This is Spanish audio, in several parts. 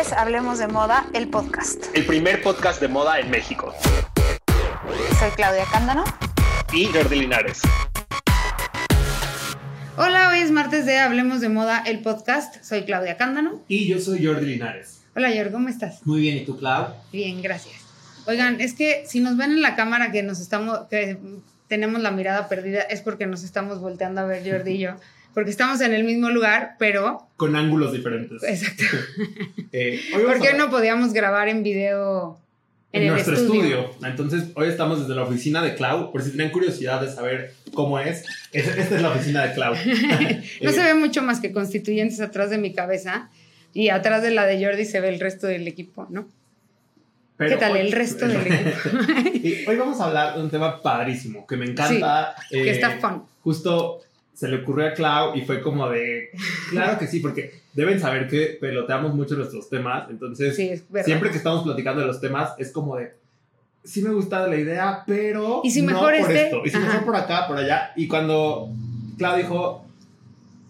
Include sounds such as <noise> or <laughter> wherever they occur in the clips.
es Hablemos de Moda, el podcast. El primer podcast de moda en México. Soy Claudia Cándano. Y Jordi Linares. Hola, hoy es martes de Hablemos de Moda, el podcast. Soy Claudia Cándano. Y yo soy Jordi Linares. Hola, Jordi, ¿cómo estás? Muy bien, ¿y tú, Clau? Bien, gracias. Oigan, es que si nos ven en la cámara que nos estamos, que tenemos la mirada perdida, es porque nos estamos volteando a ver Jordi y yo <laughs> porque estamos en el mismo lugar, pero... Con ángulos diferentes. Exacto. <laughs> eh, ¿Por qué no podíamos grabar en video en, nuestro estudio. Entonces, hoy estamos desde la oficina de Clau, por si tienen curiosidad de saber cómo es. Esta es la oficina de Clau. <laughs> no se ve mucho más que constituyentes atrás de mi cabeza y atrás de la de Jordi se ve el resto del equipo, ¿no? ¿Qué tal el resto del <laughs> equipo? hoy vamos a hablar de un tema padrísimo que me encanta. que está eh, fun. Justo se le ocurrió a Clau y fue como de, claro que sí, porque deben saber que peloteamos mucho nuestros temas, entonces siempre que estamos platicando de los temas es como de, sí me gusta la idea, pero ¿Y si mejor por este? esto, y si mejor por acá, por allá, y cuando Clau dijo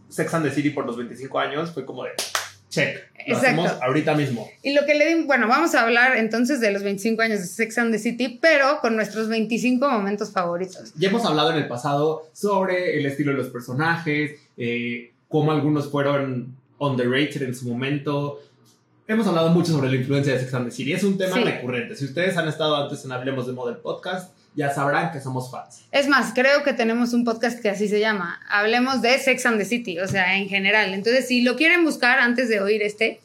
Sex and the City por los 25 años, fue como de, check. Lo hacemos ahorita mismo. Y lo que le di, bueno, vamos a hablar entonces de los 25 años de Sex and the City, pero con nuestros 25 momentos favoritos. Ya hemos hablado en el pasado sobre el estilo de los personajes, eh, cómo algunos fueron underrated en su momento. Hemos hablado mucho sobre la influencia de Sex and the City. Es un tema recurrente. Si ustedes han estado antes en Hablemos de Model Podcast, ya sabrán que somos fans. Es más, creo que tenemos un podcast que así se llama. Hablemos de Sex and the City, o sea, en general. Entonces, si lo quieren buscar antes de oír este,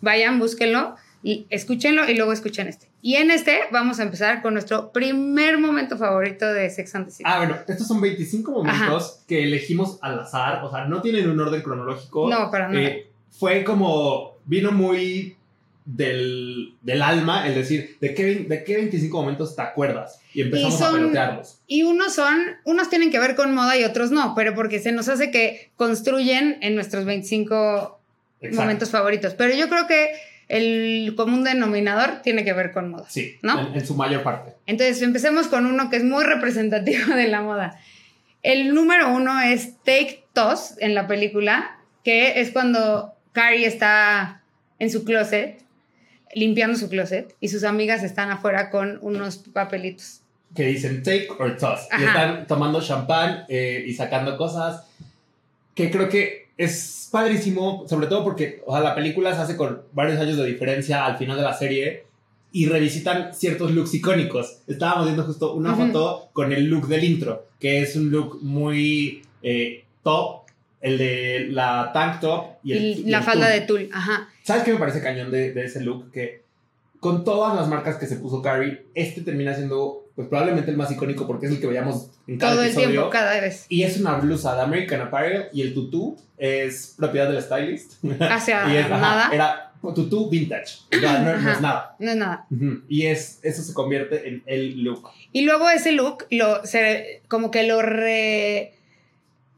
vayan, búsquenlo y escúchenlo y luego escuchen este. Y en este vamos a empezar con nuestro primer momento favorito de Sex and the City. Ah, bueno, estos son 25 momentos que elegimos al azar, o sea, no tienen un orden cronológico. No, para nada. Eh, fue como, vino muy del, del, alma, es decir, ¿de qué, ¿de qué 25 momentos te acuerdas? Y empezamos a pelotearlos. Y unos son, unos tienen que ver con moda y otros no, pero porque se nos hace que construyen en nuestros 25 momentos favoritos. Pero yo creo que el común denominador tiene que ver con moda. Sí, ¿no? En, su mayor parte. Entonces, empecemos con uno que es muy representativo de la moda. El número uno es Take Toss en la película, que es cuando Carrie está en su closet limpiando su closet y sus amigas están afuera con unos papelitos. Que dicen take or toss. Y están tomando champán eh, y sacando cosas que creo que es padrísimo, sobre todo porque o sea, la película se hace con varios años de diferencia al final de la serie y revisitan ciertos looks icónicos. Estábamos viendo justo una foto con el look del intro, que es un look muy eh, top, el de la tank top y, el, la falda de tul, ajá. ¿Sabes qué me parece cañón de, ese look? Que con todas las marcas que se puso Carrie, este termina siendo pues probablemente el más icónico porque es el que veíamos en cada Todo el tiempo, cada vez. Y es una blusa de American Apparel y el tutú es propiedad del stylist. <laughs> Hacia <laughs> y nada. Era tutú vintage. no, es nada. No es nada. Y es, eso se convierte en el look. Y luego ese look lo, se, como que lo re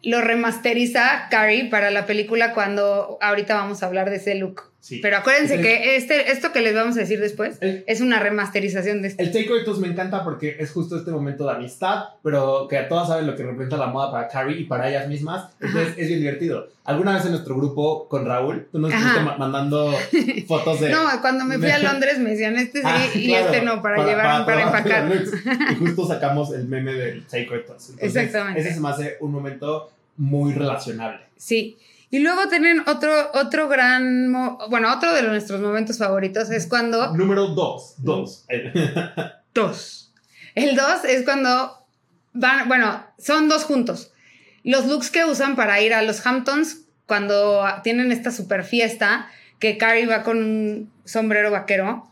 lo remasteriza Carrie para la película cuando ahorita vamos a hablar de ese look. Pero acuérdense que este, esto que les vamos a decir después es una remasterización de este. El Take me encanta porque es justo este momento de amistad, pero que todas saben lo que representa la moda para Carrie y para ellas mismas. Entonces es bien divertido. Alguna vez en nuestro grupo con Raúl, tú nos estuviste mandando <laughs> fotos de. No, cuando me fui a <laughs> Londres me decían este sí ah, y este no, para, llevar, para, empacar. Y justo sacamos el meme del Take Exactamente. Ese se me hace un momento muy relacionable. Sí. Y luego tienen otro, otro gran, bueno, otro de nuestros momentos favoritos es cuando... Número dos, dos. <laughs> dos. El dos es cuando van, bueno, son dos juntos. Los looks que usan para ir a los Hamptons cuando tienen esta super fiesta, que Carrie va con un sombrero vaquero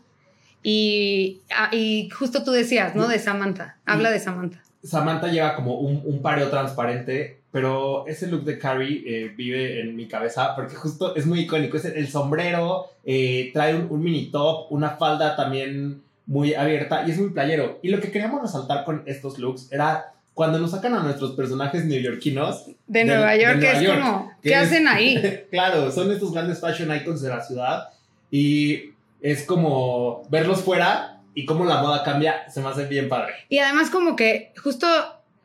y, y justo tú decías, ¿no? De Samantha. Habla de Samantha. Samantha lleva como un, un pareo transparente pero ese look de Carrie eh, vive en mi cabeza porque justo es muy icónico. Es el, sombrero, eh, trae un, mini top, una falda también muy abierta y es muy playero. Y lo que queríamos resaltar con estos looks era cuando nos sacan a nuestros personajes neoyorquinos. De, Nueva York, que es como, ¿qué hacen ahí? <laughs> claro, son estos grandes fashion icons de la ciudad y es como verlos fuera y cómo la moda cambia, se me hace bien padre. Y además como que justo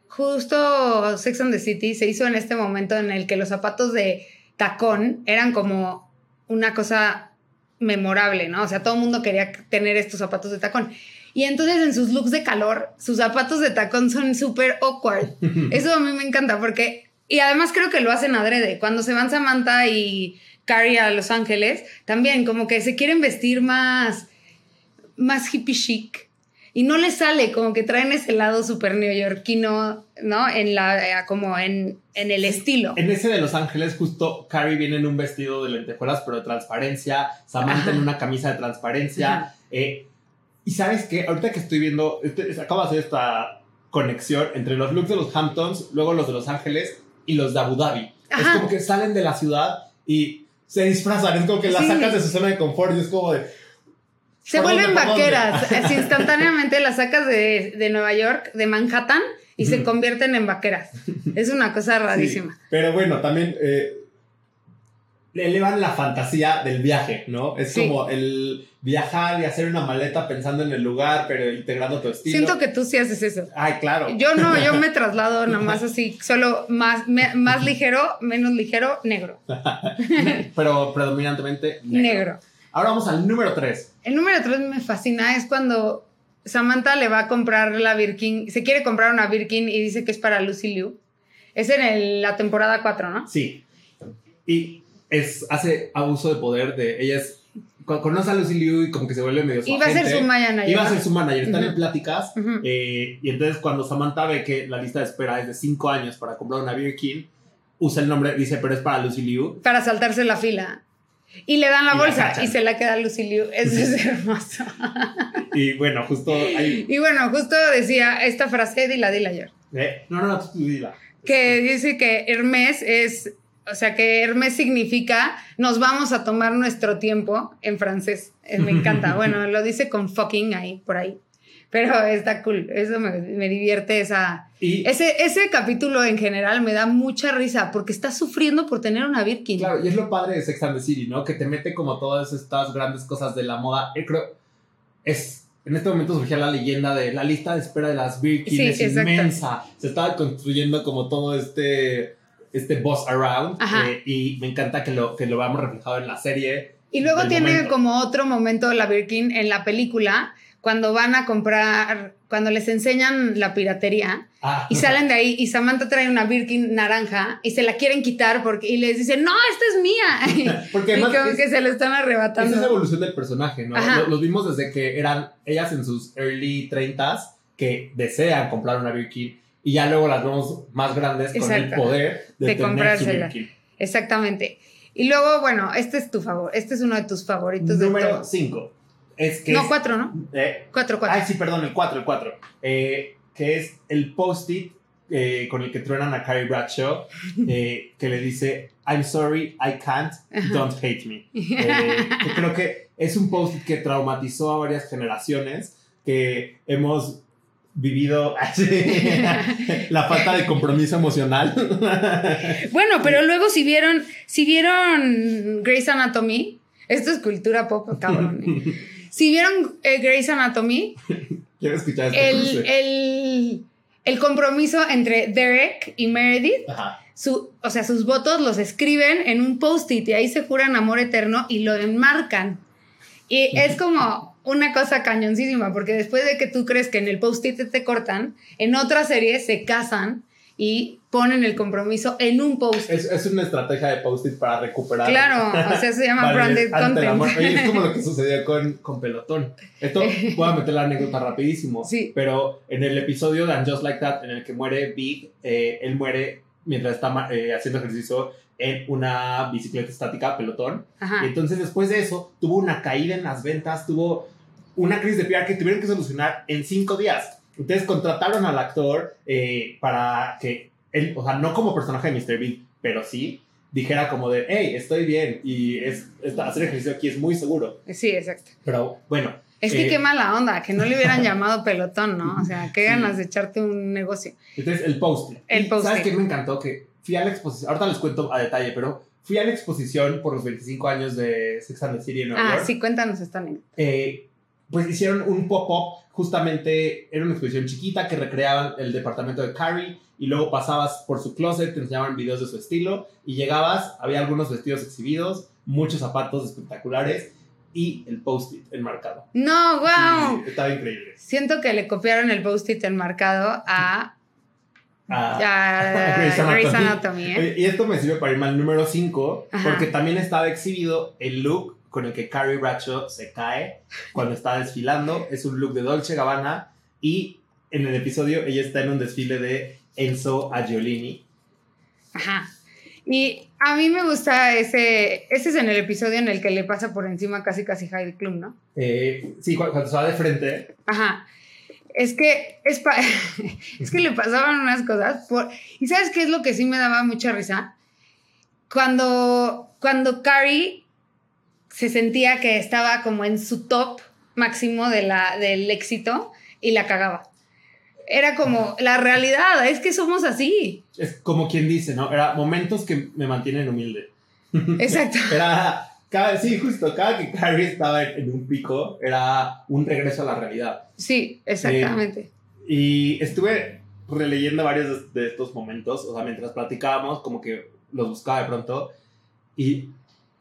justo Sex and the City se hizo en este momento en el que los zapatos de tacón eran como una cosa memorable, ¿no? O sea, todo el mundo quería tener estos zapatos de tacón. Y entonces en sus looks de calor, sus zapatos de tacón son súper awkward. <laughs> Eso a mí me encanta porque, y además creo que lo hacen adrede. Cuando se van Samantha y Carrie a Los Ángeles, también como que se quieren vestir más, más hippie chic. Y no les sale, como que traen ese lado súper neoyorquino, ¿no? En la, como en, en el estilo. En ese de Los Ángeles, justo Carrie viene en un vestido de lentejuelas, pero de transparencia. Samantha en una camisa de transparencia. Eh, y sabes qué, ahorita que estoy viendo, este, acabo de hacer esta conexión entre los looks de los Hamptons, luego los de Los Ángeles y los de Abu Dhabi. Es como que salen de la ciudad y se disfrazan, es como que las sacas de su zona de confort y es como de... Se vuelven vaqueras, así instantáneamente las sacas de, de, Nueva York, de Manhattan, y se convierten en vaqueras. Es una cosa rarísima. pero bueno, también eh, elevan la fantasía del viaje, ¿no? Es como el viajar y hacer una maleta pensando en el lugar, pero integrando tu estilo. Siento que tú sí haces eso. Ay, claro. Yo no, yo me <laughs> traslado nada más así, solo más, más ligero, menos ligero, negro. <laughs> pero predominantemente negro. negro. Ahora vamos al número 3. El número 3 me fascina, es cuando Samantha le va a comprar la Birkin, se quiere comprar una Birkin y dice que es para Lucy Liu. Es en la temporada 4, ¿no? Sí. Y es, hace abuso de poder de ella es conoce a Lucy Liu y como que se vuelve medio su Iba a ser su manager. Iba a ser su manager. Están en pláticas. Eh, y entonces cuando Samantha ve que la lista de espera es de 5 años para comprar una Birkin, usa el nombre, dice, pero es para Lucy Liu. Para saltarse la fila. Y le dan la bolsa y se la queda Lucy Liu. <laughs> Eso es hermoso. y bueno, justo ahí. Y bueno, justo decía esta frase, dila, dila ayer. ¿Eh? No, no, no, tú dila. Que dice que Hermes es o sea que Hermes significa nos vamos a tomar nuestro tiempo en francés. Eh, me encanta. <laughs> Bueno, lo dice con fucking ahí, por ahí. Pero está cool. Eso me, divierte esa. ese, ese capítulo en general me da mucha risa porque está sufriendo por tener una Birkin. Claro, y es lo padre de Sex and the City, ¿no? Que te mete como todas estas grandes cosas de la moda. Eh, creo. Es. En este momento surgía la leyenda de la lista de espera de las Birkin es inmensa. Se estaba construyendo como todo este este boss around eh, y me encanta que lo, que lo veamos reflejado en la serie. Y luego tiene como otro momento la Birkin en la película cuando van a comprar, cuando les enseñan la piratería ah. y salen de ahí y Samantha trae una Birkin naranja y se la quieren quitar porque y les dicen, no, esta es mía. <laughs> porque y como que se le están arrebatando. Esa es la evolución del personaje, ¿no? Los vimos desde que eran ellas en sus early 30s que desean comprar una Birkin y ya luego las vemos más grandes con el poder de, de comprársela. Exactamente. Y luego, bueno, este es tu favor, este es uno de tus favoritos. Número 5. Es que no, 4, ¿no? 4, eh, 4. Ay, sí, perdón, el 4, el 4. Eh, que es el post-it eh, con el que truenan a Carrie Bradshaw, <laughs> que le dice, I'm sorry, I can't, don't hate me. <laughs> Que creo que es un post-it que traumatizó a varias generaciones, que hemos vivido <laughs> la falta de compromiso emocional. bueno, pero luego si vieron, si vieron Grey's Anatomy, esto es cultura pop, cabrón. ¿eh? Si vieron eh, Grey's Anatomy, <laughs> quiero escuchar el, el, el, compromiso entre Derek y Meredith, Su, o sea, sus votos los escriben en un post-it y ahí se juran amor eterno y lo enmarcan. Y es como una cosa cañoncísima, porque después de que tú crees que en el post-it te cortan, en otra serie se casan y ponen el compromiso en un post. Es, es una estrategia de post-it para recuperar. Claro, <laughs> o sea, se llama branded content. es como lo que <laughs> sucedió con, con Pelotón. Esto voy a meter la anécdota rapidísimo. Sí. Pero en el episodio de And Just Like That, en el que muere Big, eh, él muere mientras está eh, haciendo ejercicio en una bicicleta estática, pelotón. Y entonces después de eso tuvo una caída en las ventas, tuvo una crisis de PR que tuvieron que solucionar en cinco días. Entonces contrataron al actor eh, para que él, o sea, no como personaje de Mr. Big, pero sí dijera como de, hey, estoy bien y es, hacer ejercicio aquí es muy seguro. Sí, exacto. Pero bueno. Es que eh, qué mala onda, que no le hubieran llamado pelotón, ¿no? O sea, qué <laughs> ganas de echarte un negocio. Entonces, el post. El post. ¿Sabes qué me encantó? Que fui a la exposición, ahorita les cuento a detalle, pero fui a la exposición por los 25 años de Sex and the City en Nueva ah, sí, cuéntanos esta eh, pues hicieron un pop-up, justamente era una exposición chiquita que recreaban el departamento de Carrie y luego pasabas por su closet, te enseñaban videos de su estilo y llegabas, había algunos vestidos exhibidos, muchos zapatos espectaculares y el post-it enmarcado. No, wow. Sí, estaba increíble. Siento que le copiaron el post-it enmarcado a, Ah, a <laughs> Grey's <laughs> Grey's Anatomy. Anatomy. ¿eh? Y esto me sirve para irme al número 5, Ajá. porque también estaba exhibido el look con el que Carrie Bradshaw se cae cuando está desfilando. Es un look de Dolce Gabbana y en el episodio ella está en un desfile de Enzo Agiolini. Ajá. Y a mí me gusta ese. Ese es en el episodio en el que le pasa por encima casi casi Heidi Klum, ¿no? Eh, sí, cu- cuando se va de frente. Ajá. Es que, es, pa- <laughs> es que le pasaban unas cosas. Por, ¿Y sabes qué es lo que sí me daba mucha risa? Cuando, cuando Carrie se sentía que estaba como en su top máximo de la, del éxito y la cagaba. Era como la realidad, es que somos así. Es como quien dice, ¿no? Era momentos que me mantienen humilde. <laughs> Exacto. Era, cada, sí, justo, cada que Carrie estaba en, en un pico, era un regreso a la realidad. Sí, exactamente. Y estuve releyendo varios de, de estos momentos, o sea, mientras platicábamos, como que los buscaba de pronto, y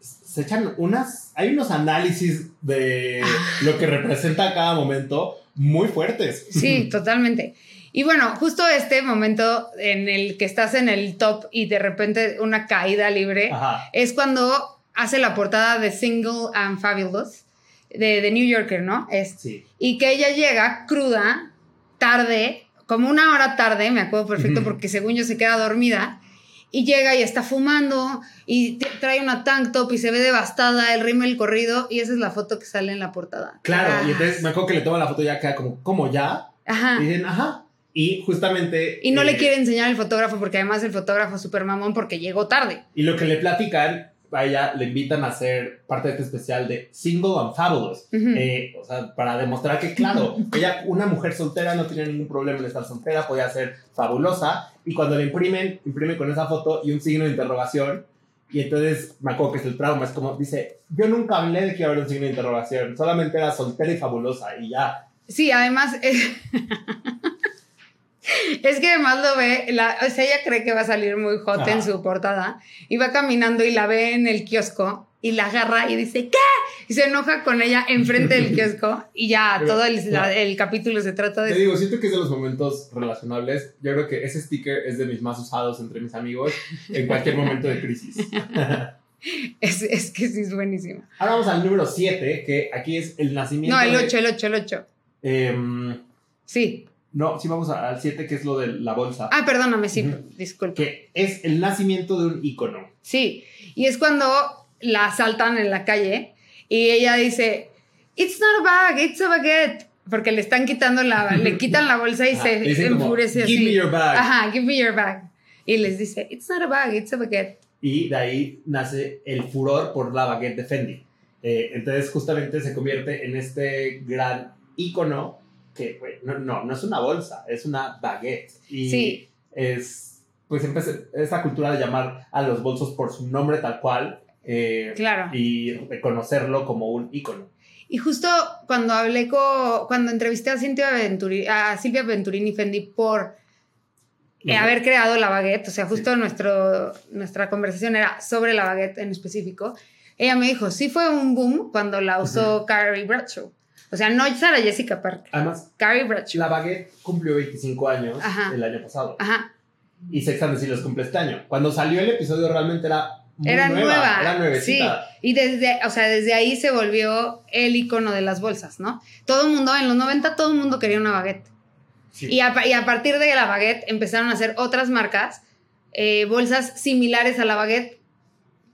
se echan unas, hay unos análisis de lo que representa cada momento muy fuertes. Sí, <laughs> totalmente. Y bueno, justo este momento en el que estás en el top y de repente una caída libre Ajá. es cuando hace la portada de Single and Fabulous de, de New Yorker, ¿no? Es, Sí. y que ella llega cruda, tarde, como una hora tarde, me acuerdo perfecto porque según yo se queda dormida, y llega y está fumando y trae una tank top y se ve devastada, el rímel corrido, y esa es la foto que sale en la portada. Claro, y Ah. entonces me acuerdo que le toman la foto ya queda como, ¿cómo ya? Ajá. Y dicen, ajá. Y justamente... Y no le eh, quiere enseñar el fotógrafo porque además el fotógrafo es súper mamón porque llegó tarde. Y lo que le platican, a ella le invitan a ser parte de este especial de Single and Fabulous. Ujú. Eh, o sea, para demostrar que, claro, <laughs> ella, una mujer soltera, no tenía ningún problema en estar soltera, podía ser fabulosa. Y cuando le imprimen, imprimen con esa foto y un signo de interrogación. Y entonces me acuerdo que es el trauma, es como, dice, yo nunca hablé de que iba a haber un signo de interrogación, solamente era soltera y fabulosa y ya. Sí, además <laughs> es, es que además lo ve, la, o sea, ella cree que va a salir muy hot Ajá. en su portada y va caminando y la ve en el kiosco y la agarra y dice ¿qué? Y se enoja con ella enfrente del kiosco y ya <laughs> Pero, todo el, la- el capítulo se trata Te de digo, siento que es de los momentos relacionables. Yo creo que ese sticker es de mis más usados entre mis amigos en cualquier momento de crisis. <laughs> es, es que sí es buenísimo. Ahora vamos al número 7, que aquí es el nacimiento. No, el de- 8, el 8, el 8. Em, Sí. no, sí, vamos al 7, que es lo de la bolsa. Ah, perdóname, sí, disculpe. Que es el nacimiento de un ícono. Sí, y es cuando la asaltan en la calle y ella dice, It's not a bag, it's a baguette. Porque le están quitando la, <laughs> le quitan la bolsa y Ajá, se le dicen como, enfurece así. "Give me your bag". Ajá, give me your bag. Y les dice, It's not a bag, it's a baguette. Y de ahí nace el furor por la baguette de Fendi. Eh, entonces, justamente se convierte en este gran ícono que, no, no, no es una bolsa, es una baguette. Y Sí. es, pues, empecé, esa cultura de llamar a los bolsos por su nombre tal cual. Eh, Claro. Y reconocerlo como un ícono. Y justo cuando hablé con, cuando entrevisté a Silvia, Venturi, a Silvia Venturini Fendi por eh, haber creado la baguette, o sea, justo nuestro, nuestra conversación era sobre la baguette en específico, ella me dijo, sí fue un boom cuando la usó Carrie Bradshaw. O sea, no Sarah Jessica Parker, Además, Carrie Bradshaw. la baguette cumplió 25 años Ajá. el año pasado. Ajá, Y Sex and the los cumple este año. Cuando salió el episodio realmente era muy era nueva, nueva. Era sí. nuevecita. Y desde, o sea, desde ahí se volvió el icono de las bolsas, ¿no? Todo el mundo, en los 90, todo el mundo quería una baguette. Sí. Y a, y a partir de la baguette empezaron a hacer otras marcas, eh, bolsas similares a la baguette,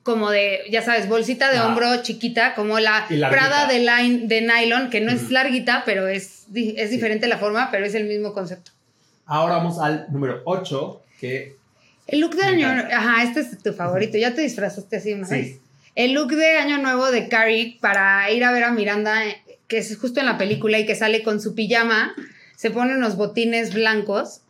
como de, ya sabes, bolsita de Ah. hombro chiquita, como la. Prada de, line, de nylon, que no es Ujú. larguita, pero es, es Sí. diferente la forma, pero es el mismo concepto. Ahora vamos al número 8, que El look de año, encanta. ajá, este es tu favorito, ya te disfrazaste así una Sí. vez. El look de año nuevo de Carrie para ir a ver a Miranda, que es justo en la película y que sale con su pijama, se pone unos botines blancos,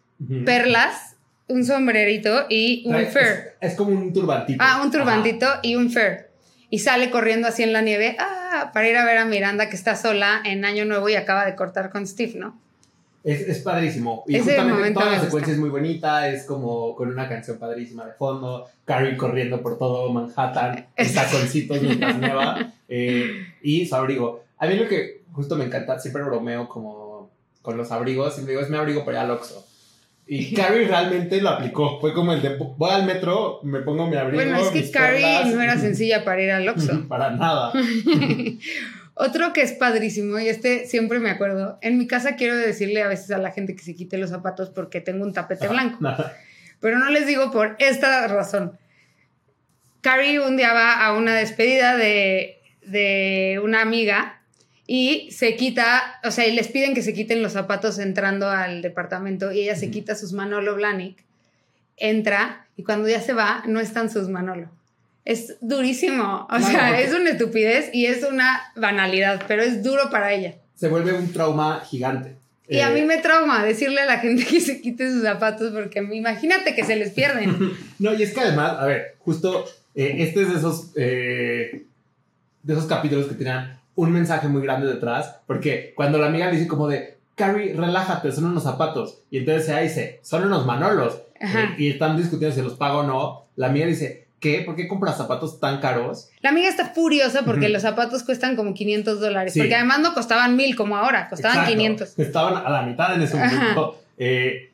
perlas, un sombrerito y un fur. Es, es como un turbantito. Ah, un turbantito y un fur. Y sale corriendo así en la nieve ah, para ir a ver a Miranda que está sola en Año Nuevo y acaba de cortar con Steve, ¿no? Es, es padrísimo. Y Ese justamente toda la secuencia es muy bonita, es como con una canción padrísima de fondo, Carrie corriendo por todo Manhattan, en Es- taconcitos <laughs> mientras neva, eh, y su abrigo. A mí lo que justo me encanta, siempre bromeo como con los abrigos, y me digo, es mi abrigo para ir al Oxxo. Y <laughs> Carrie realmente lo aplicó, fue como el de, voy al metro, me pongo mi abrigo, Bueno, es que Carrie perlas". no era sencilla para ir al Oxxo. <laughs> Para nada. Otro que es padrísimo, y este siempre me acuerdo. En mi casa quiero decirle a veces a la gente que se quite los zapatos porque tengo un tapete blanco. Pero no les digo por esta razón. Carrie un día va a una despedida de, de una amiga y se quita, o sea, y les piden que se quiten los zapatos entrando al departamento y ella se quita sus Manolo Blahnik, entra y cuando ya se va no están sus Manolo. Es durísimo, o sea, es una estupidez y es una banalidad, pero es duro para ella. Se vuelve un trauma gigante. Y a Eh, mí me trauma decirle a la gente que se quite sus zapatos porque imagínate que se les pierden. <laughs> No, y es que además, a ver, justo eh, este es de esos, eh, de esos capítulos que tenían un mensaje muy grande detrás, porque cuando la amiga le dice como de, Carrie, relájate, son unos zapatos, y entonces ella dice, son unos manolos, y están discutiendo si los pago o no, la amiga dice, ¿qué? ¿Por qué compras zapatos tan caros? La amiga está furiosa porque Ujú. los zapatos cuestan como 500 dólares. Sí. Porque además no costaban mil como ahora, costaban Exacto. 500. Estaban a la mitad en ese momento. eh,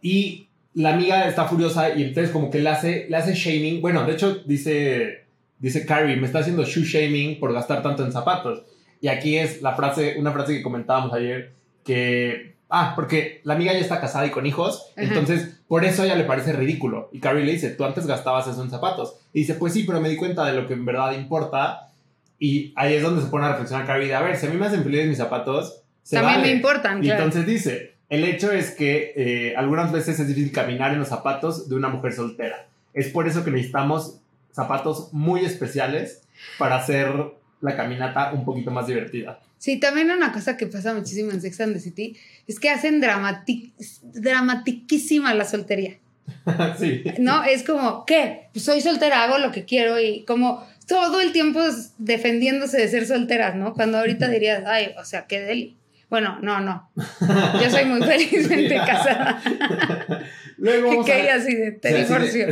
y la amiga está furiosa y entonces como que le hace, le hace shaming. Bueno, de hecho dice, dice Carrie, me está haciendo shoe shaming por gastar tanto en zapatos. Y aquí es la frase, una frase que comentábamos ayer, que... Ah, porque la amiga ya está casada y con hijos, Ajá. entonces por eso a ella le parece ridículo. Y Carrie le dice, tú antes gastabas eso en zapatos. Y dice, pues sí, pero me di cuenta de lo que en verdad importa. Y ahí es donde se pone a reflexionar Carrie de, a ver, si a mí me hacen felices mis zapatos, se También vale". me importan, Y claro. entonces dice, el hecho es que eh, algunas veces es difícil caminar en los zapatos de una mujer soltera. Es por eso que necesitamos zapatos muy especiales para hacer la caminata un poquito más divertida. Sí, también una cosa que pasa muchísimo en Sex and the City es que hacen dramati- dramatiquísima la soltería. <laughs> sí. ¿No? Es como, ¿qué? Pues soy soltera, hago lo que quiero y como todo el tiempo defendiéndose de ser solteras, ¿no? Cuando ahorita dirías, ay, o sea, qué deli. Bueno, no, no. Yo soy muy <laughs> felizmente casada. <laughs> Luego vamos que a así de, te divorcio.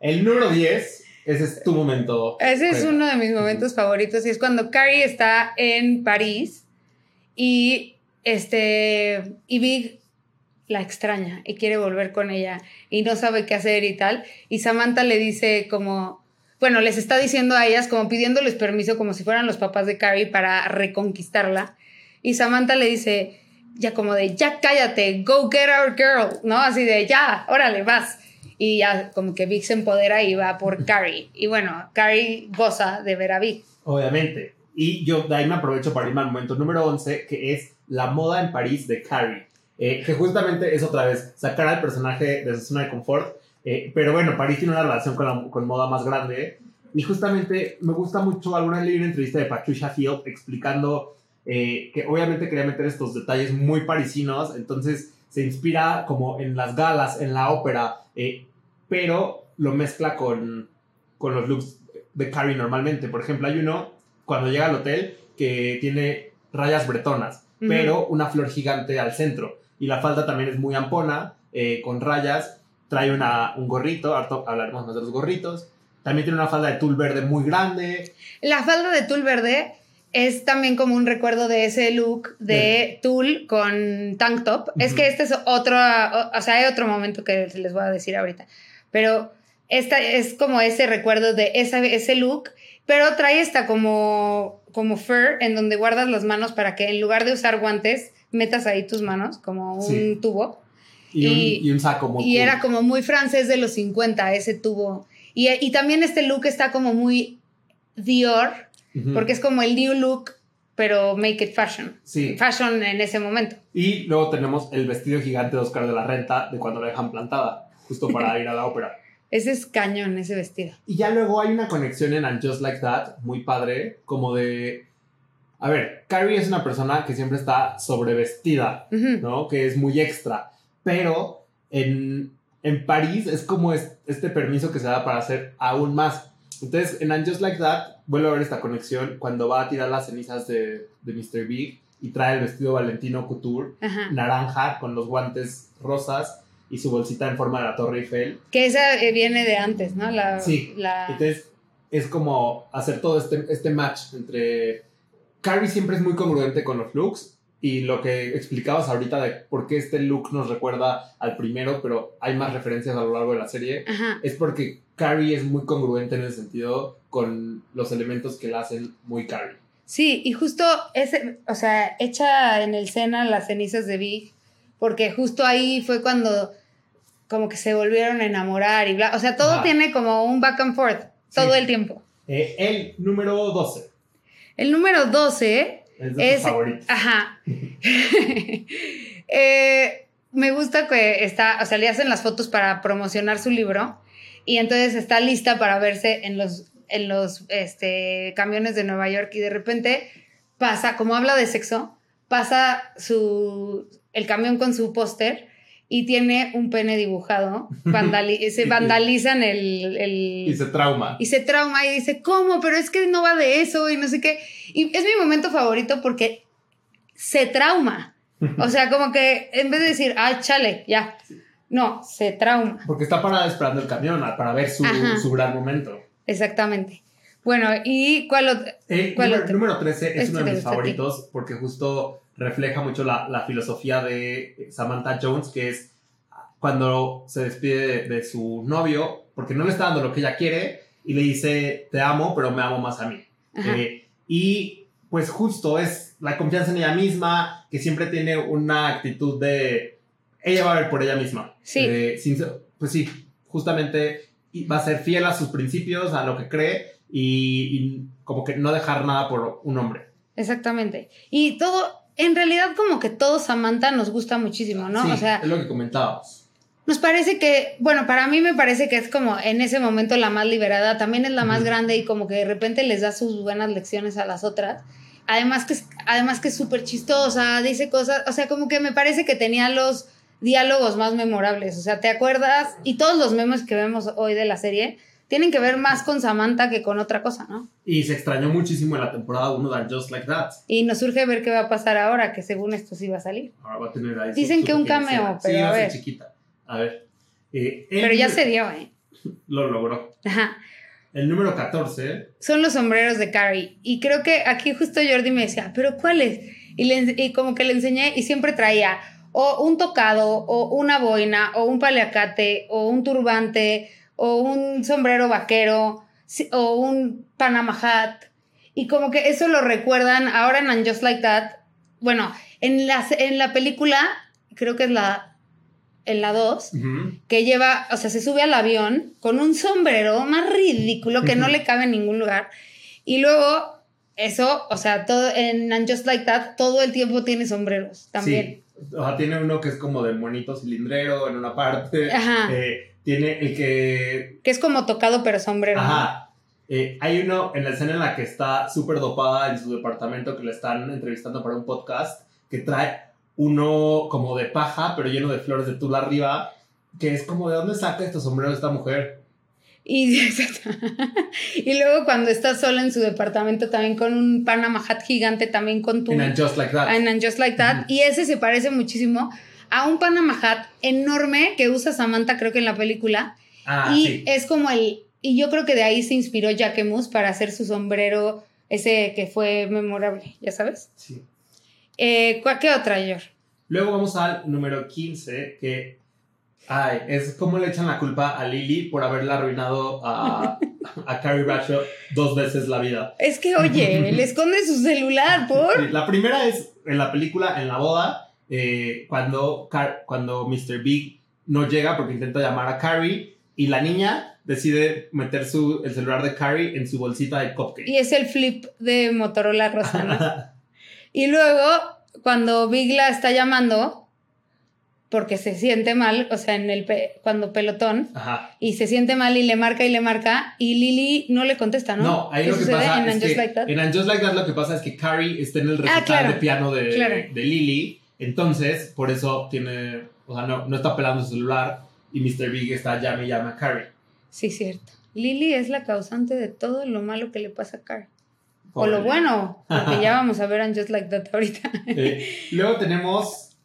El número 10, ese es tu momento. Ese es uno de mis momentos favoritos y es cuando Carrie está en París y este y Big la extraña y quiere volver con ella y no sabe qué hacer y tal y Samantha le dice como bueno, les está diciendo a ellas como pidiéndoles permiso como si fueran los papás de Carrie para reconquistarla y Samantha le dice ya como de ya cállate, go get our girl, ¿no? Así de ya, órale, vas. Y ya como que Vic se empodera y va por <laughs> Carrie. Y bueno, Carrie goza de ver a Vic. Obviamente. Y yo de ahí me aprovecho para irme al momento número 11, que es la moda en París de Carrie. Eh, que justamente es otra vez sacar al personaje de su zona de confort. Eh, pero bueno, París tiene una relación con, con moda más grande. Y justamente me gusta mucho, alguna vez leí una entrevista de Patricia Field explicando eh, que obviamente quería meter estos detalles muy parisinos. Entonces se inspira como en las galas, en la ópera, pero lo mezcla con, con los looks de Carrie normalmente. Por ejemplo, hay uno cuando llega al hotel que tiene rayas bretonas, Ujú. pero una flor gigante al centro. Y la falda también es muy ampona, eh, con rayas. Trae una, un gorrito, hablaremos más de los gorritos. También tiene una falda de tul verde muy grande. La falda de tul verde es también como un recuerdo de ese look de tul con tank top. Es Ujú. que este es otro, o, o sea, hay otro momento que les voy a decir ahorita. Pero esta es como ese recuerdo de esa, ese look, pero trae esta como, como fur en donde guardas las manos para que en lugar de usar guantes, metas ahí tus manos como un Sí. tubo. Y, Y- un, y un saco muy Y cool. era como muy francés de los 50, ese tubo. Y, y también este look está como muy Dior, porque es como el new look, pero make it fashion. Sí. Fashion en ese momento. Y luego tenemos el vestido gigante de Oscar de la Renta de cuando la dejan plantada, justo para <laughs> ir a la ópera. Ese es cañón, ese vestido. Y ya luego hay una conexión en And Just Like That, muy padre, como de... A ver, Carrie es una persona que siempre está sobrevestida, Ujú. ¿no? Que es muy extra. Pero en, en París es como es- este permiso que se da para hacer aún más. Entonces, en And Just Like That, vuelvo a ver esta conexión cuando va a tirar las cenizas de, de Mr. Big y trae el vestido Valentino Couture, Ajá. naranja, con los guantes rosas y su bolsita en forma de la Torre Eiffel. Que esa eh, viene de antes, ¿no? La, Sí. la- Entonces, es como hacer todo este, este match entre... Carrie siempre es muy congruente con los looks y lo que explicabas ahorita de por qué este look nos recuerda al primero, pero hay más referencias a lo largo de la serie, Ajá. es porque Carrie es muy congruente en ese sentido con los elementos que la hacen muy Carrie. Sí, y justo ese, o sea, echa en el Sena las cenizas de Big, porque justo ahí fue cuando como que se volvieron a enamorar y bla. O sea, todo Ajá. tiene como un back and forth todo el tiempo. Eh, el número 12 El número 12 es de es. Ajá. <laughs> <laughs> Eh, me gusta que está, o sea, le hacen las fotos para promocionar su libro y entonces está lista para verse en los, en los este, camiones de Nueva York y de repente pasa, como habla de sexo, pasa su, el camión con su póster y tiene un pene dibujado, <laughs> vandali- se vandalizan el, el- Y se trauma. y se trauma y dice, ¿cómo? Pero es que no va de eso y no sé qué. Y es mi momento favorito porque se trauma. O sea, como que en vez de decir, ay, chale, ya. No, se trauma. Porque está parada esperando el camión a- para ver su, su gran momento. Exactamente. Bueno, ¿y cuál otro? ¿Cuál número, otro? número 13 es Este uno de mis favoritos porque justo refleja mucho la, la filosofía de Samantha Jones, que es cuando se despide de, de su novio, porque no le está dando lo que ella quiere, y le dice, te amo, pero me amo más a mí. Eh, y pues justo es la confianza en ella misma, que siempre tiene una actitud de, ella va a ver por ella misma. Sí. Eh, sin- pues sí, justamente va a ser fiel a sus principios, a lo que cree, y, y como que no dejar nada por un hombre. Exactamente. Y todo, en realidad como que todo Samantha nos gusta muchísimo, ¿no? Sí, o sea, es lo que comentábamos. Nos parece que, bueno, para mí me parece que es como en ese momento la más liberada, también es la más grande y como que de repente les da sus buenas lecciones a las otras. Además que es, además que es súper chistosa, dice cosas, o sea, como que me parece que tenía los diálogos más memorables, o sea, ¿te acuerdas? Y todos los memes que vemos hoy de la serie tienen que ver más con Samantha que con otra cosa, ¿no? Y se extrañó muchísimo en la temporada 1 de Just Like That. Y nos surge ver qué va a pasar ahora, que según esto sí va a salir. Ahora va a tener ahí Dicen que un cameo, pero sí, va a ser ver. chiquita. A ver. Eh, Pero ya se dio, ¿eh? <laughs> Lo logró. Ajá. El número 14. son los sombreros de Carrie. Y creo que aquí justo Jordi me decía, ¿pero cuáles? Y, le- y como que le enseñé y siempre traía o un tocado, o una boina, o un paliacate, o un turbante, o un sombrero vaquero, o un Panama hat. Y como que eso lo recuerdan ahora en And Just Like That. Bueno, en la, en la película, creo que es la, en la 2, Ujú. que lleva, o sea, se sube al avión con un sombrero más ridículo que no le cabe en ningún lugar. Y luego, eso, o sea, todo en And Just Like That, todo el tiempo tiene sombreros también. Sí. O sea, tiene uno que es como de monito cilindrero en una parte. Ajá. Eh, tiene el que. Que es como tocado pero sombrero. Ajá. Eh, hay uno en la escena en la que está súper dopada en su departamento que le están entrevistando para un podcast que trae uno como de paja pero lleno de flores de tula arriba que es como de dónde saca estos sombreros esta mujer Y, <laughs> y luego cuando está sola en su departamento también con un Panama hat gigante, también con tu... en And Just Like That And Just Like That. Ujú. Y ese se parece muchísimo a un Panama hat enorme que usa Samantha, creo que en la película. ah y sí es como el. Y yo creo que de ahí se inspiró Jacquemus para hacer su sombrero, ese que fue memorable, ya sabes. sí Eh, ¿cuál- ¿Qué otra, Yor? luego vamos al número 15 que ay es como le echan la culpa a Lily por haberle arruinado a, a Carrie Bradshaw dos veces la vida Es que, oye, le esconde su celular, <laughs> ¿por? Sí, La primera es en la película, en la boda, eh, cuando, Car- cuando Mr. Big no llega porque intenta llamar a Carrie y la niña decide meter su, el celular de Carrie en su bolsita de cupcake. Y es el flip de Motorola Rosa, ¿no? Y luego, cuando Big la está llamando, porque se siente mal, o sea, en el pe- cuando pelotón, Ajá. y se siente mal y le marca y le marca, y Lily no le contesta, ¿no? No, ahí ¿Qué lo que pasa en es And que Just Like That? en And Just Like That lo que pasa es que Carrie está en el recital Ah, claro, de piano de, claro. de Lily, entonces por eso tiene, o sea, no, no está pelando su celular y Mr. Big está llame y llama a Carrie. Sí, cierto. Lily es la causante de todo lo malo que le pasa a Carrie. O lo bueno, porque <laughs> ya vamos a ver en Just Like That ahorita. Luego tenemos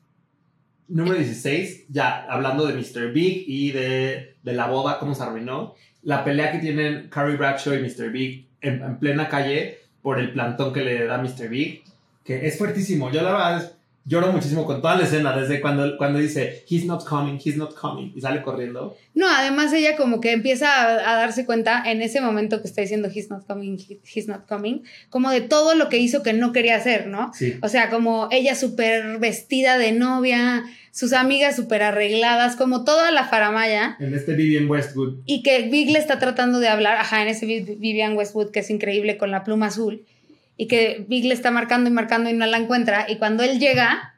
número 16, ya hablando de Mr. Big y de, de, la boda, cómo se arruinó. La pelea que tienen Carrie Bradshaw y Mr. Big en, en, plena calle por el plantón que le da Mr. Big, que es fuertísimo. Yo la verdad lloro muchísimo con toda la escena, desde cuando, cuando dice, he's not coming, he's not coming, y sale corriendo. No, además ella como que empieza a, darse cuenta en ese momento que está diciendo, he's not coming, he's not coming, como de todo lo que hizo que no quería hacer, ¿no? Sí. O sea, como ella súper vestida de novia, sus amigas súper arregladas, como toda la faramaya. En este Vivian Westwood. Y que Big le está tratando de hablar, ajá, en ese Vivian Westwood que es increíble con la pluma azul y que Big le está marcando y marcando y no la encuentra. Y cuando él llega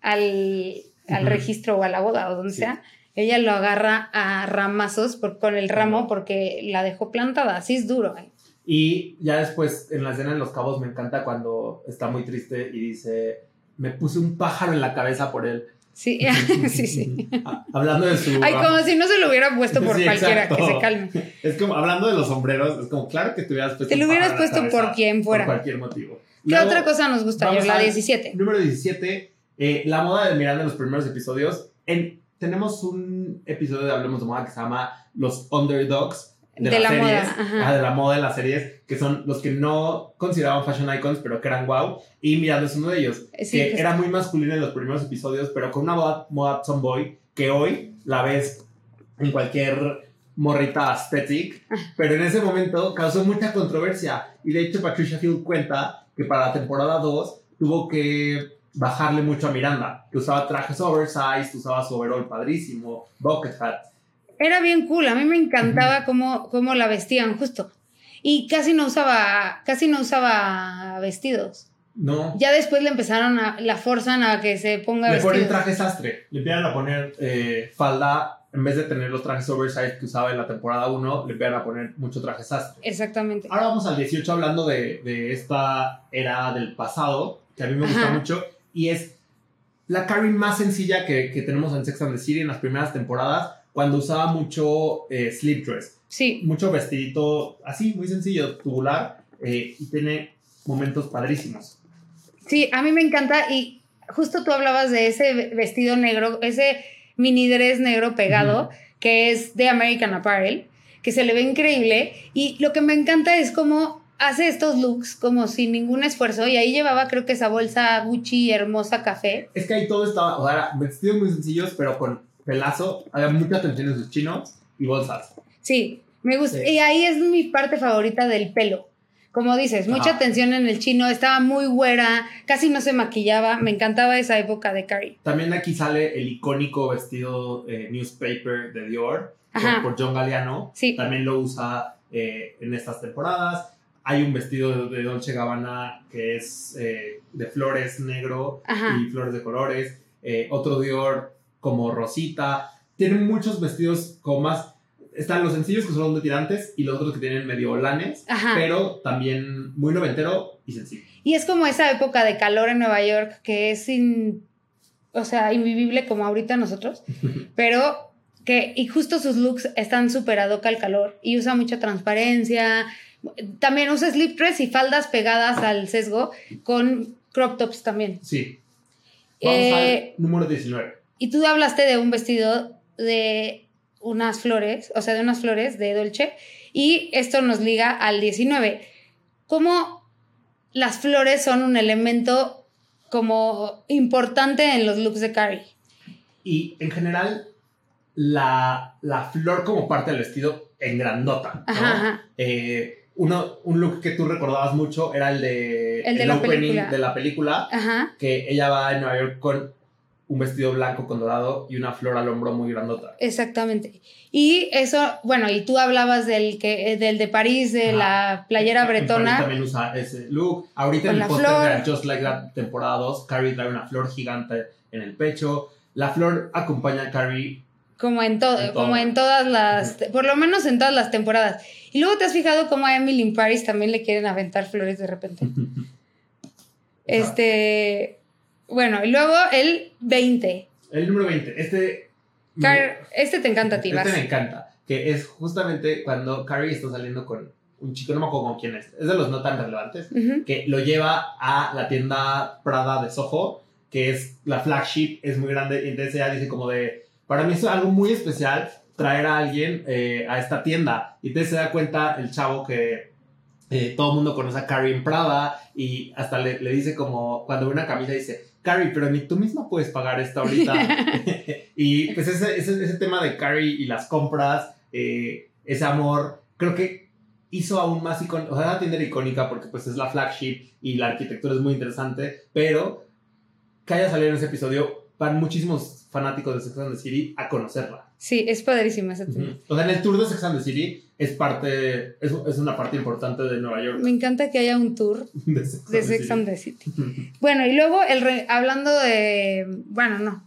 al, al registro o a la boda o donde sea, ella lo agarra a ramazos por, con el ramo porque la dejó plantada. Así es duro. ¿eh? Y ya después, en la escena en Los Cabos, me encanta cuando está muy triste y dice: Me puse un pájaro en la cabeza por él. Sí, sí, sí. <laughs> hablando de su. Ay, como si no se lo hubiera puesto por cualquiera, que se calme. <laughs> Es como, hablando de los sombreros, es como, claro que te hubieras puesto. Te lo hubieras puesto por quien fuera. Por cualquier motivo. ¿Qué otra cosa nos gusta, yo? La 17. Número 17, eh, la moda de Miranda en los primeros episodios. En, tenemos un episodio de Hablemos de Moda que se llama Los Underdogs. De, de las la series, moda, de la moda en las series, que son los que no consideraban fashion icons, pero que eran wow. Y Miranda es uno de ellos, Sí, que era muy masculina en los primeros episodios, pero con una moda, moda tomboy, que hoy la ves en cualquier morrita aesthetic, Ah. pero en ese momento causó mucha controversia. Y de hecho Patricia Field cuenta que para la temporada 2 tuvo que bajarle mucho a Miranda, que usaba trajes oversized, usaba su overall padrísimo, bucket hat. Era bien cool, a mí me encantaba cómo, cómo la vestían, justo. Y casi no usaba, casi no usaba vestidos. No, Ya después le empezaron a, la forzan a que se ponga le ponen traje sastre, le empiezan a poner eh, falda, en vez de tener los trajes oversized que usaba en la temporada 1, le empiezan a poner mucho traje sastre. Exactamente. Ahora vamos al 18 hablando de, de esta era del pasado, que a mí me gusta Ajá. mucho, y es la Carrie más sencilla que, que tenemos en Sex and the City en las primeras temporadas, cuando usaba mucho eh, slip dress, Sí, mucho vestidito así, muy sencillo, tubular, eh, y tiene momentos padrísimos. sí, a mí me encanta y justo tú hablabas de ese vestido negro, ese mini dress negro pegado, que es de American Apparel, que se le ve increíble y lo que me encanta es cómo hace estos looks como sin ningún esfuerzo y ahí llevaba creo que esa bolsa Gucci hermosa café. Es que ahí todo estaba, o sea, vestidos muy sencillos, pero con pelazo, había mucha atención en sus chinos y bolsas. Sí, me gusta. Sí. Y ahí es mi parte favorita del pelo. Como dices, mucha Ajá. atención en el chino, estaba muy güera, casi no se maquillaba, me encantaba esa época de Carrie. También aquí sale el icónico vestido eh, newspaper de Dior por, por John Galliano. Sí. También lo usa eh, en estas temporadas. Hay un vestido de Dolce Gabbana que es eh, de flores negro Ajá. y flores de colores. Eh, otro Dior como rosita. Tienen muchos vestidos como más... Están los sencillos que son de tirantes y los otros que tienen medio olanes, Ajá. pero también muy noventero y sencillo. Y es como esa época de calor en Nueva York que es in- o sea, invivible como ahorita nosotros, <laughs> pero que, y justo sus looks están súper ad hoc al calor y usa mucha transparencia. También usa slip dress y faldas pegadas al sesgo con crop tops también. Sí. Vamos Eh, al número 19. Y tú hablaste de un vestido de unas flores, o sea, de unas flores de Dolce, y esto nos liga al 19. ¿Cómo las flores son un elemento como importante en los looks de Carrie? Y en general, la, la flor como parte del vestido en grandota. ¿no? Ajá, ajá. Eh, uno, un look que tú recordabas mucho era el de El de la opening película. de la película, Ajá, que ella va en Nueva York con un vestido blanco con dorado y una flor al hombro muy grandota. exactamente. Y eso, bueno, y tú hablabas del, que, eh, del de París, de Ajá. la playera En bretona. también usa ese look. Ahorita en el póster de Just Like That temporada 2, Carrie trae una flor gigante en el pecho. La flor acompaña a Carrie Como en, todo, En todo. como en todas las, por lo menos en todas las temporadas. Y luego te has fijado cómo a Emily in Paris también le quieren aventar flores de repente. <laughs> Este, bueno, y luego el 20. El número 20. Este. Car- este te encanta a ti, Este vas. me encanta. Que es justamente cuando Carrie está saliendo con un chico, no me acuerdo con quién es, es de los no tan relevantes, que lo lleva a la tienda Prada de Soho, que es la flagship, es muy grande, y entonces ella dice como de, para mí es algo muy especial traer a alguien eh, a esta tienda, y entonces se da cuenta el chavo que eh, todo el mundo conoce a Carrie en Prada, y hasta le, le dice como, cuando ve una camisa dice, Carrie, pero ni tú misma puedes pagar esta ahorita. <laughs> y pues ese, ese, ese tema de Carrie y las compras, eh, ese amor, creo que hizo aún más icónica, o sea, la tienda era icónica porque pues es la flagship y la arquitectura es muy interesante, pero que haya salido en ese episodio, van muchísimos fanáticos de Sex and the City a conocerla. Sí, es padrísima esa. Ujú. O sea, en el tour de Sex and the City es parte, es, es una parte importante de Nueva York. Me encanta que haya un tour <laughs> De Sex de and the Sex City. and the City. Ujú. Bueno, y luego el re- hablando de, bueno, no,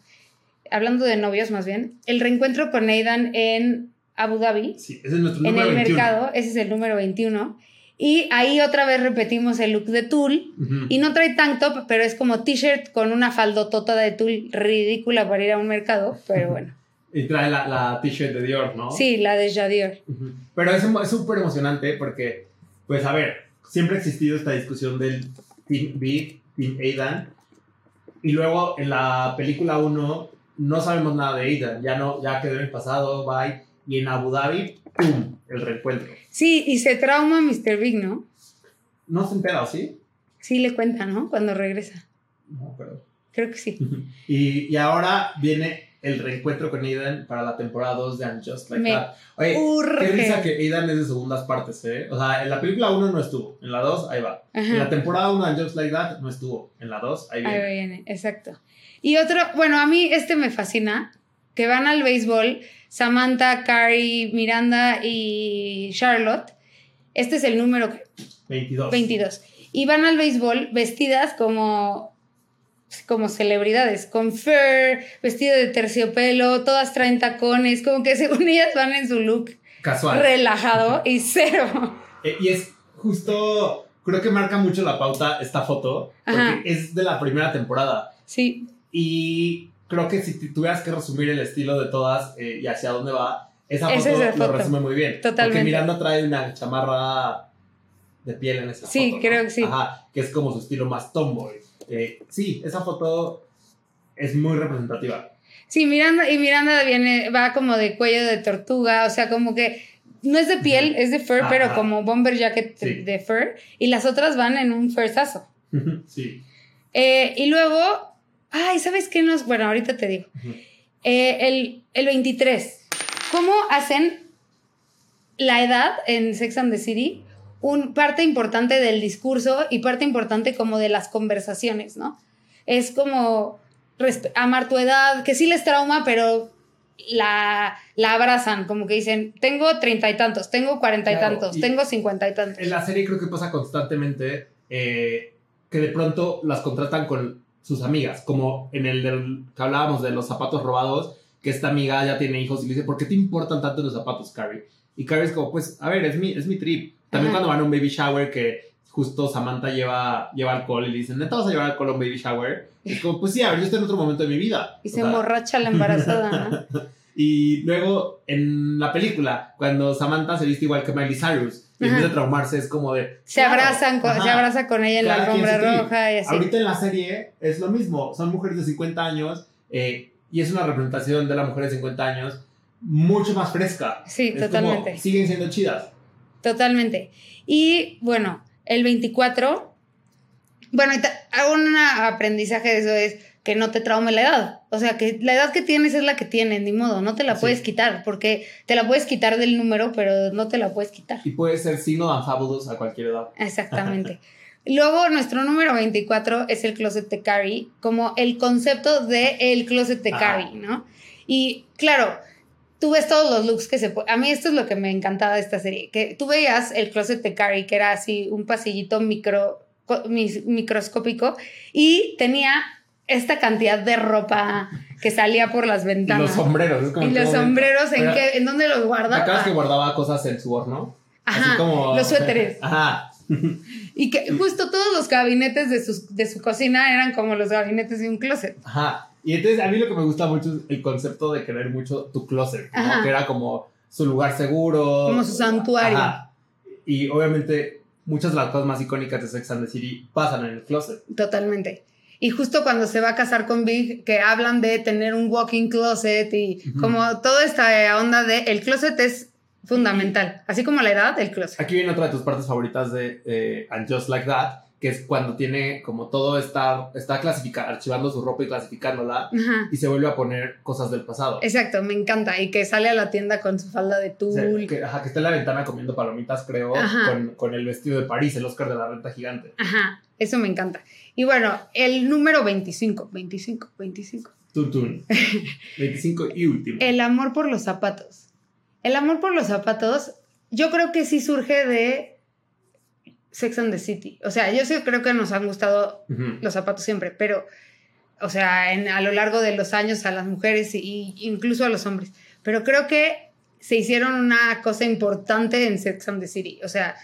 hablando de novios más bien, el reencuentro con Aidan en Abu Dhabi, Sí, ese es nuestro en número el 21. mercado, ese es el número 21, y ahí otra vez repetimos el look de Tool, Ujú. y no trae tank top, pero es como t-shirt con una faldotota de Tool ridícula para ir a un mercado, pero <laughs> bueno, Y trae la, la t-shirt de Dior, ¿no? sí, la de Jadier. Ujú. Pero es es súper emocionante porque, pues a ver, siempre ha existido esta discusión del Team B, Team Aidan. Y luego en la película 1 no sabemos nada de Aidan. Ya, no, ya quedó en el pasado, bye. Y en Abu Dhabi, ¡pum! El reencuentro. Sí, y se trauma Mr. Big, ¿no? No se entera, ¿o ¿sí? Sí le cuenta, ¿no? Cuando regresa. No, pero... Creo que sí. <laughs> Y, y ahora viene el reencuentro con Aidan para la temporada 2 de And Just Like Me That. Oye, urge. qué risa que Aidan es de segundas partes, ¿eh? O sea, en la película 1 no estuvo, en la 2 ahí va. En la Ajá. temporada 1 de Just Like That no estuvo, en la 2 ahí Ahí viene. viene, exacto. Y otro, bueno, a mí este me fascina, que van al béisbol, Samantha, Carrie, Miranda y Charlotte. Este es el número 22. 22. Y van al béisbol vestidas como, como celebridades, con fur, vestido de terciopelo, todas traen tacones, como que según ellas van en su look Casual. relajado y cero. Eh, y es justo, creo que marca mucho la pauta esta foto, porque Ajá. es de la primera temporada. Sí, Y creo que si tu- tuvieras que resumir el estilo de todas eh, y hacia dónde va, esa Esa foto, es la lo foto. resume muy bien. Totalmente. Porque Miranda trae una chamarra de piel en esa Sí, foto. ¿no? creo que sí. Ajá, que es como su estilo más tomboy. Eh, sí, esa foto es muy representativa. Sí, Miranda, y Miranda viene, va como de cuello de tortuga, o sea, como que no es de piel, es de fur, Ajá. pero como bomber jacket Sí. de fur, y las otras van en un fursazo. <laughs> sí. Eh, y luego, ay, ¿sabes qué nos? Bueno, ahorita te digo. Eh, el, el 23, ¿cómo hacen la edad en Sex and the City? Un parte importante del discurso y parte importante como de las conversaciones, ¿no? Es como amar tu edad, que sí les trauma, pero la, la abrazan, como que dicen, tengo treinta y tantos, tengo cuarenta y tantos, y- tengo cincuenta y tantos. En la serie creo que pasa constantemente eh, que de pronto las contratan con sus amigas, como en el del, que hablábamos de los zapatos robados, que esta amiga ya tiene hijos y le dice, ¿por qué te importan tanto los zapatos, Carrie? Y Carrie es como, pues, a ver, es mi, es mi trip. También Ajá. cuando van a un baby shower que justo Samantha lleva, lleva alcohol y le dicen, ¿neta vas a llevar alcohol a un baby shower? Y es como, pues sí, a ver, yo estoy en otro momento de mi vida. Y O se emborracha la embarazada, ¿no? <laughs> y luego en la película, cuando Samantha se viste igual que Miley Cyrus, y en vez de traumarse es como de... Se claro, abrazan, con, ajá, se abraza con ella en la alfombra roja y así. Ahorita en la serie es lo mismo, son mujeres de 50 años eh, y es una representación de la mujer de 50 años mucho más fresca. Sí, Es como, totalmente. siguen siendo chidas. Totalmente. Y bueno, el 24, bueno, un aprendizaje de eso es que no te traume la edad. O sea, que la edad que tienes es la que tienes, ni modo, no te la puedes quitar, porque te la puedes quitar del número, pero no te la puedes quitar. Y puede ser signo de fabulous a cualquier edad. Exactamente. <laughs> Luego, nuestro número 24 es el closet de Carrie, como el concepto de el closet de Ajá. Carrie, ¿no? Y claro, tú ves todos los looks que se. A mí esto es lo que me encantaba de esta serie, que tú veías el closet de Carrie, que era así un pasillito micro, microscópico, y tenía esta cantidad de ropa que salía por las Y ventanas. los sombreros. Es como Y los sombreros, ¿en, qué, ¿en dónde los ¿te guardaba? acuerdas que guardaba cosas en su horno? Ajá, Así como... los suéteres. <laughs> Ajá. Y que justo todos los gabinetes de, sus, de su cocina eran como los gabinetes de un closet. Ajá. Y entonces a mí lo que me gusta mucho es el concepto de querer mucho tu closet, ¿no? Que era como su lugar seguro. Como su santuario. Ajá. Y obviamente muchas de las cosas más icónicas de Sex and the City pasan en el closet. Totalmente. Y justo cuando se va a casar con Big, que hablan de tener un walking closet y como toda esta onda de el closet es fundamental, así como la edad del closet. Aquí viene otra de tus partes favoritas de eh, And Just Like That, que es cuando tiene como todo está, está clasificando, archivando su ropa y clasificándola y se vuelve a poner cosas del pasado. Exacto, me encanta. Y que sale a la tienda con su falda de tul. que, ajá, que está en la ventana comiendo palomitas, creo, con, con, el vestido de París, el Oscar de la renta gigante. Ajá, eso me encanta. Y bueno, el número 25, 25, 25. Tutun. 25 y último. El amor por los zapatos. El amor por los zapatos, yo creo que sí surge de Sex and the City. O sea, yo sí creo que nos han gustado los zapatos siempre, pero, o sea, en, a lo largo de los años a las mujeres e incluso a los hombres. Pero creo que se hicieron una cosa importante en Sex and the City. O sea,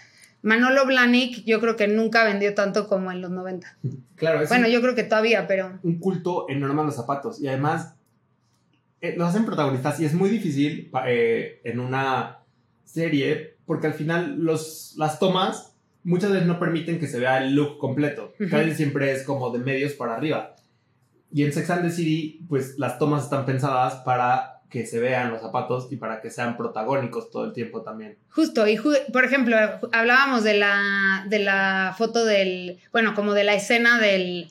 Manolo Blahnik yo creo que nunca vendió tanto como en los 90. Claro, es Bueno, yo creo que todavía, pero... Un culto enorme a los zapatos. Y además, eh, los hacen protagonistas y es muy difícil eh, en una serie porque al final los, las tomas muchas veces no permiten que se vea el look completo. Casi siempre es como de medios para arriba. Y en Sex and the City, pues las tomas están pensadas para que se vean los zapatos y para que sean protagónicos todo el tiempo también. Justo, y por ejemplo, hablábamos de la, de la foto del, bueno, como de la escena del,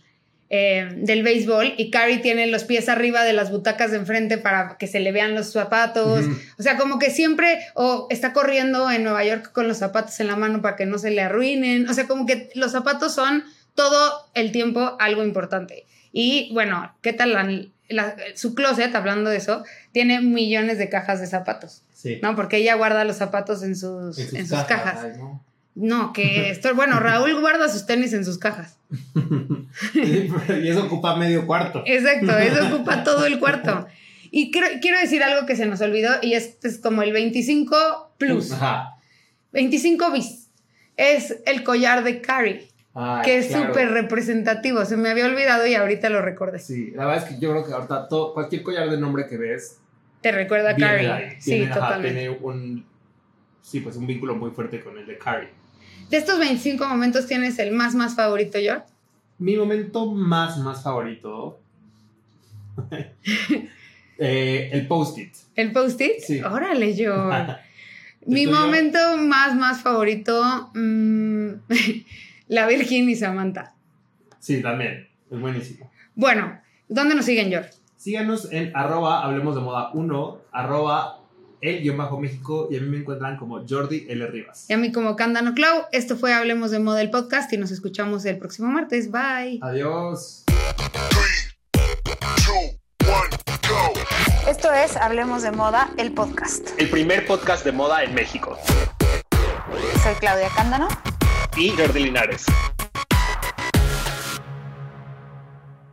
eh, del béisbol y Carrie tiene los pies arriba de las butacas de enfrente para que se le vean los zapatos. O sea, como que siempre o está corriendo en Nueva York con los zapatos en la mano para que no se le arruinen. O sea, como que los zapatos son todo el tiempo algo importante. Y bueno, ¿qué tal su closet, hablando de eso, tiene millones de cajas de zapatos? Sí. ¿No? Porque ella guarda los zapatos en sus, en sus, cajas. ¿no? Que esto, bueno, Raúl guarda sus tenis en sus cajas. <laughs> y eso ocupa medio cuarto. Exacto, eso <laughs> ocupa todo el cuarto. Y quiero, decir algo que se nos olvidó y este es como el 25 plus. Ajá. 25 bis. Es el collar de Carrie. que es súper representativo. Se me había olvidado y ahorita lo recordé. Sí, la verdad es que yo creo que ahorita todo, cualquier collar de nombre que ves. Te recuerda a Carrie. sí, totalmente. tiene un, sí, pues un vínculo muy fuerte con el de Carrie. De estos 25 momentos, ¿tienes el más, más favorito, George? Mi momento más, más favorito. <laughs> Eh, el post-it. ¿El post-it? Sí. Órale, George. <laughs> Mi momento más, más favorito. Mm, <laughs> la Virgin y Samantha. Sí, también. Es buenísimo. Bueno, ¿dónde nos siguen, George? Síganos en arroba hablemos de moda 1, arroba el-méxico y a mí me encuentran como Jordi L. Rivas. Y a mí como Candano Clau. Esto fue Hablemos de Moda el podcast y nos escuchamos el próximo martes. Bye. Adiós. Esto es Hablemos de Moda el podcast. El primer podcast de moda en México. Soy Claudia Cándano. Y Jordi Linares.